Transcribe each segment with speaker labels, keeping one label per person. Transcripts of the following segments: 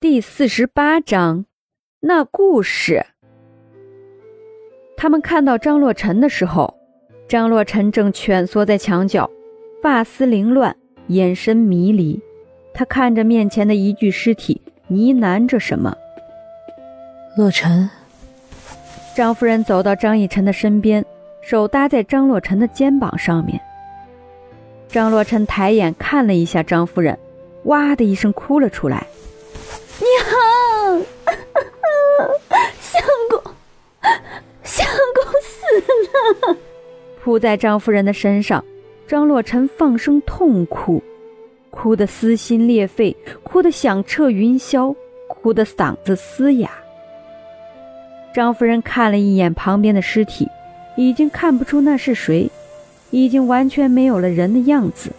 Speaker 1: 第四十八章，那故事。他们看到张洛尘的时候，张洛尘正蜷缩在墙角，发丝凌乱，眼神迷离。他看着面前的一具尸体，呢喃着什么。
Speaker 2: 洛尘，
Speaker 1: 张夫人走到张逸晨的身边，手搭在张洛尘的肩膀上面。张洛尘抬眼看了一下张夫人，哇的一声哭了出来：“
Speaker 3: 娘，相公，相公死了！”
Speaker 1: 扑在张夫人的身上，张洛尘放声痛哭，哭得撕心裂肺，哭得响彻云霄，哭得嗓子嘶哑。张夫人看了一眼旁边的尸体，已经看不出那是谁。已经完全没有了人的样子。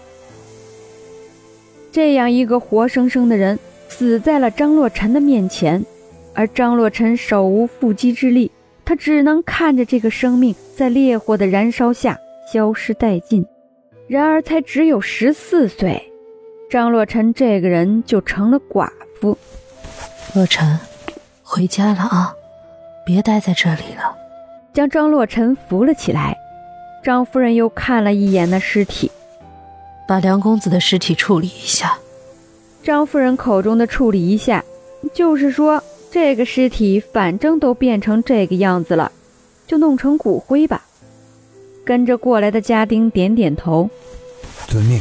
Speaker 1: 这样一个活生生的人死在了张洛尘的面前，而张洛尘手无缚鸡之力，他只能看着这个生命在烈火的燃烧下消失殆尽。然而，才只有十四岁，张洛尘这个人就成了寡妇。
Speaker 2: 洛尘，回家了啊，别待在这里了。
Speaker 1: 将张洛尘扶了起来。张夫人又看了一眼那尸体，
Speaker 2: 把梁公子的尸体处理一下。
Speaker 1: 张夫人口中的处理一下，就是说这个尸体反正都变成这个样子了，就弄成骨灰吧。跟着过来的家丁点点头，
Speaker 4: 遵命。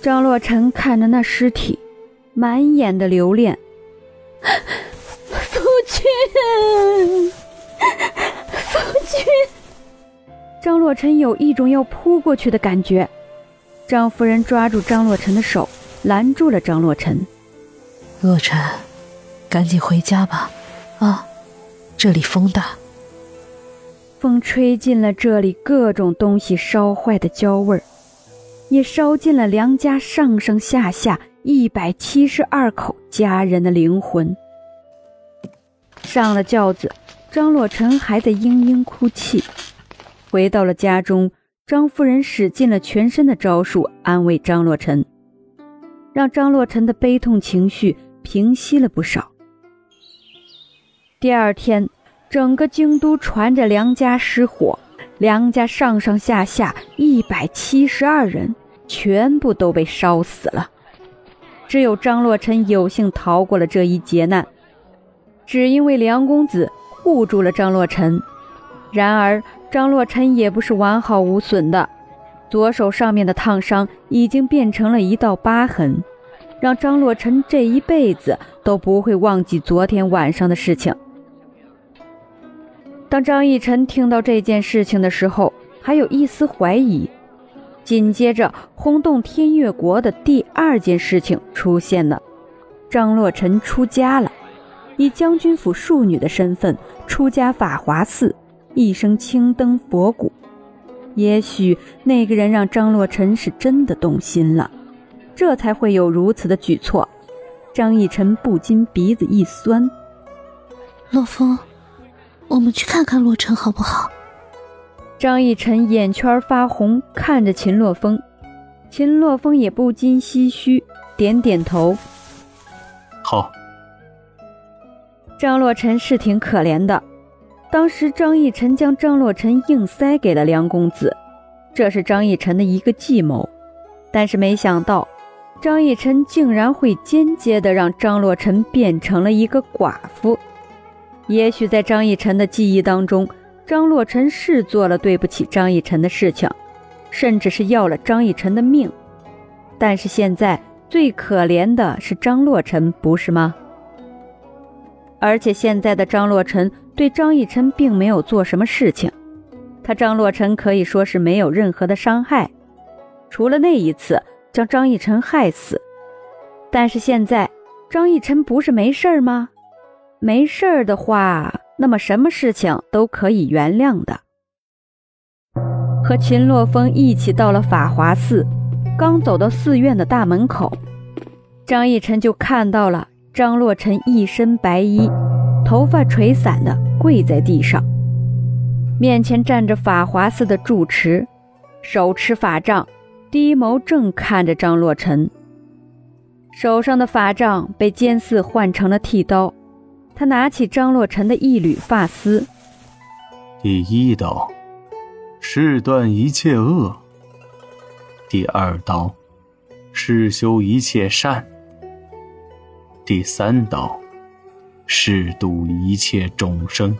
Speaker 1: 张洛尘看着那尸体，满眼的留恋。
Speaker 3: 夫君，夫君。
Speaker 1: 张洛尘有一种要扑过去的感觉，张夫人抓住张洛尘的手，拦住了张洛尘。
Speaker 2: 洛尘，赶紧回家吧，啊，这里风大，
Speaker 1: 风吹进了这里各种东西烧坏的焦味儿，也烧尽了梁家上上下下一百七十二口家人的灵魂。上了轿子，张洛尘还在嘤嘤哭泣。回到了家中，张夫人使尽了全身的招数安慰张洛尘，让张洛尘的悲痛情绪平息了不少。第二天，整个京都传着梁家失火，梁家上上下下一百七十二人全部都被烧死了，只有张洛尘有幸逃过了这一劫难，只因为梁公子护住了张洛尘。然而。张洛尘也不是完好无损的，左手上面的烫伤已经变成了一道疤痕，让张洛尘这一辈子都不会忘记昨天晚上的事情。当张逸晨听到这件事情的时候，还有一丝怀疑。紧接着，轰动天越国的第二件事情出现了：张洛尘出家了，以将军府庶女的身份出家法华寺。一生青灯佛骨，也许那个人让张洛尘是真的动心了，这才会有如此的举措。张逸晨不禁鼻子一酸。
Speaker 2: 洛风，我们去看看洛尘好不好？
Speaker 1: 张逸晨眼圈发红，看着秦洛风，秦洛风也不禁唏嘘，点点头。
Speaker 4: 好。
Speaker 1: 张洛尘是挺可怜的。当时张逸晨将张洛尘硬塞给了梁公子，这是张逸晨的一个计谋。但是没想到，张逸晨竟然会间接的让张洛尘变成了一个寡妇。也许在张逸晨的记忆当中，张洛尘是做了对不起张逸晨的事情，甚至是要了张逸晨的命。但是现在最可怜的是张洛尘，不是吗？而且现在的张洛尘对张逸晨并没有做什么事情，他张洛尘可以说是没有任何的伤害，除了那一次将张逸晨害死。但是现在张逸晨不是没事儿吗？没事儿的话，那么什么事情都可以原谅的。和秦洛风一起到了法华寺，刚走到寺院的大门口，张逸晨就看到了。张洛尘一身白衣，头发垂散的跪在地上，面前站着法华寺的住持，手持法杖，低眸正看着张洛尘。手上的法杖被尖刺换成了剃刀。他拿起张洛尘的一缕发丝。
Speaker 4: 第一刀，是断一切恶；第二刀，是修一切善；第三刀，是度一切众生。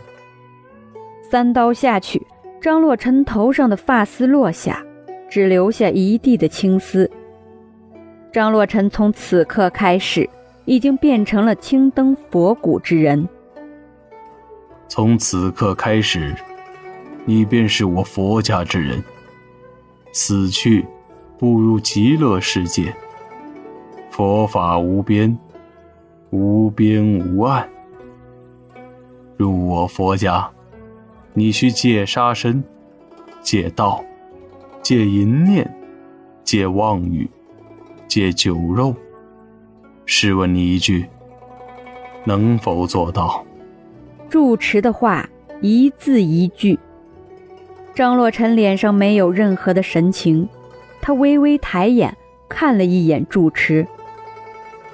Speaker 1: 三刀下去，张洛尘头上的发丝落下，只留下一地的青丝。张洛尘从此刻开始。已经变成了青灯佛骨之人。
Speaker 4: 从此刻开始，你便是我佛家之人。死去，步入极乐世界。佛法无边，无边无岸。入我佛家，你需戒杀生，戒道，戒淫念，戒妄语，戒酒肉。试问你一句，能否做到？
Speaker 1: 住持的话一字一句。张洛尘脸上没有任何的神情，他微微抬眼看了一眼住持。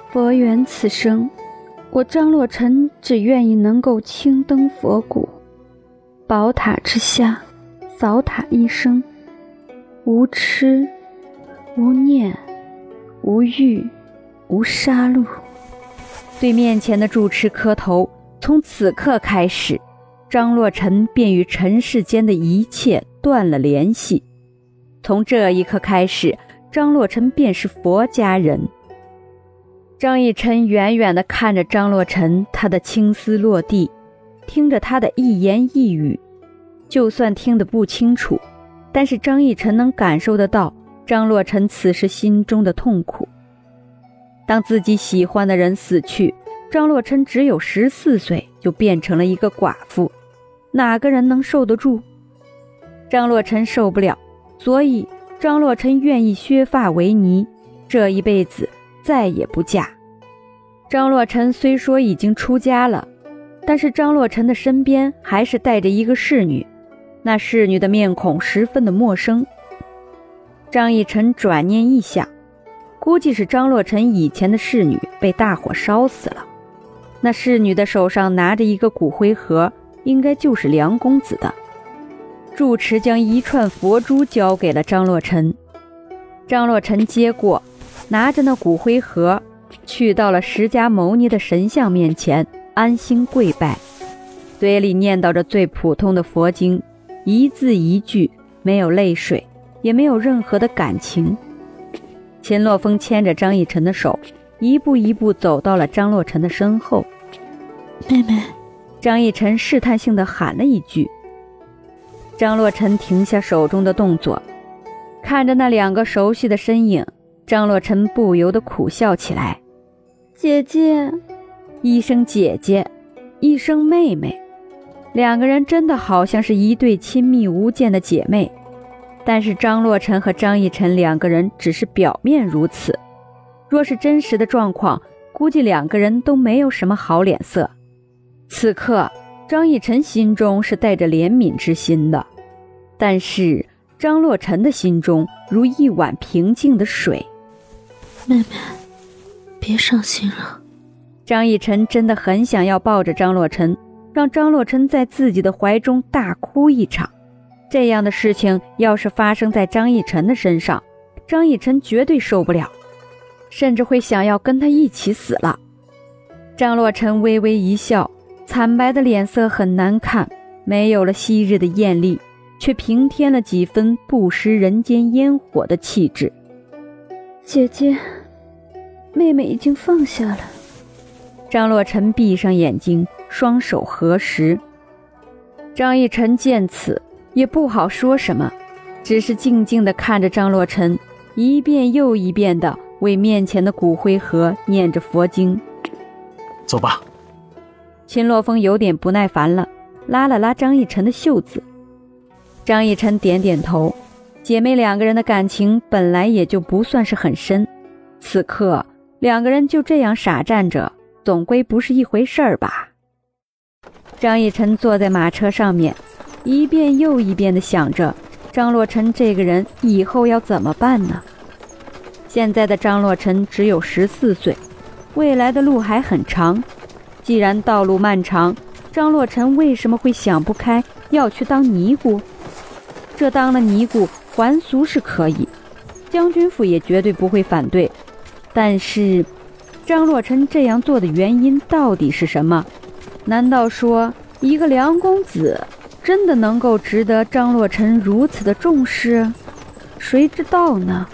Speaker 3: 佛缘此生，我张洛尘只愿意能够青灯佛骨，宝塔之下，扫塔一生，无痴，无念，无欲。无杀戮，
Speaker 1: 对面前的住持磕头。从此刻开始，张洛尘便与尘世间的一切断了联系。从这一刻开始，张洛尘便是佛家人。张逸晨远远地看着张洛尘，他的青丝落地，听着他的一言一语，就算听得不清楚，但是张逸晨能感受得到张洛尘此时心中的痛苦。当自己喜欢的人死去，张洛尘只有十四岁就变成了一个寡妇，哪个人能受得住？张洛尘受不了，所以张洛尘愿意削发为尼，这一辈子再也不嫁。张洛尘虽说已经出家了，但是张洛尘的身边还是带着一个侍女，那侍女的面孔十分的陌生。张逸晨转念一想。估计是张洛尘以前的侍女被大火烧死了，那侍女的手上拿着一个骨灰盒，应该就是梁公子的。住持将一串佛珠交给了张洛尘，张洛尘接过，拿着那骨灰盒，去到了释迦牟尼的神像面前，安心跪拜，嘴里念叨着最普通的佛经，一字一句，没有泪水，也没有任何的感情。秦洛风牵着张逸晨的手，一步一步走到了张洛尘的身后。
Speaker 2: 妹妹，
Speaker 1: 张逸晨试探性的喊了一句。张洛尘停下手中的动作，看着那两个熟悉的身影，张洛尘不由得苦笑起来。
Speaker 3: 姐姐，
Speaker 1: 一声姐姐，一声妹妹，两个人真的好像是一对亲密无间的姐妹。但是张洛尘和张逸晨两个人只是表面如此，若是真实的状况，估计两个人都没有什么好脸色。此刻，张逸晨心中是带着怜悯之心的，但是张洛尘的心中如一碗平静的水。
Speaker 2: 妹妹，别伤心了。
Speaker 1: 张逸晨真的很想要抱着张洛尘，让张洛尘在自己的怀中大哭一场。这样的事情要是发生在张逸晨的身上，张逸晨绝对受不了，甚至会想要跟他一起死了。张洛尘微微一笑，惨白的脸色很难看，没有了昔日的艳丽，却平添了几分不食人间烟火的气质。
Speaker 3: 姐姐，妹妹已经放下了。
Speaker 1: 张洛尘闭上眼睛，双手合十。张逸晨见此。也不好说什么，只是静静地看着张洛尘，一遍又一遍地为面前的骨灰盒念着佛经。
Speaker 4: 走吧。
Speaker 1: 秦洛风有点不耐烦了，拉了拉张逸晨的袖子。张逸晨点点头。姐妹两个人的感情本来也就不算是很深，此刻两个人就这样傻站着，总归不是一回事儿吧？张逸晨坐在马车上面。一遍又一遍地想着，张洛尘这个人以后要怎么办呢？现在的张洛尘只有十四岁，未来的路还很长。既然道路漫长，张洛尘为什么会想不开要去当尼姑？这当了尼姑还俗是可以，将军府也绝对不会反对。但是，张洛尘这样做的原因到底是什么？难道说一个梁公子真的能够值得张洛尘如此的重视？谁知道呢？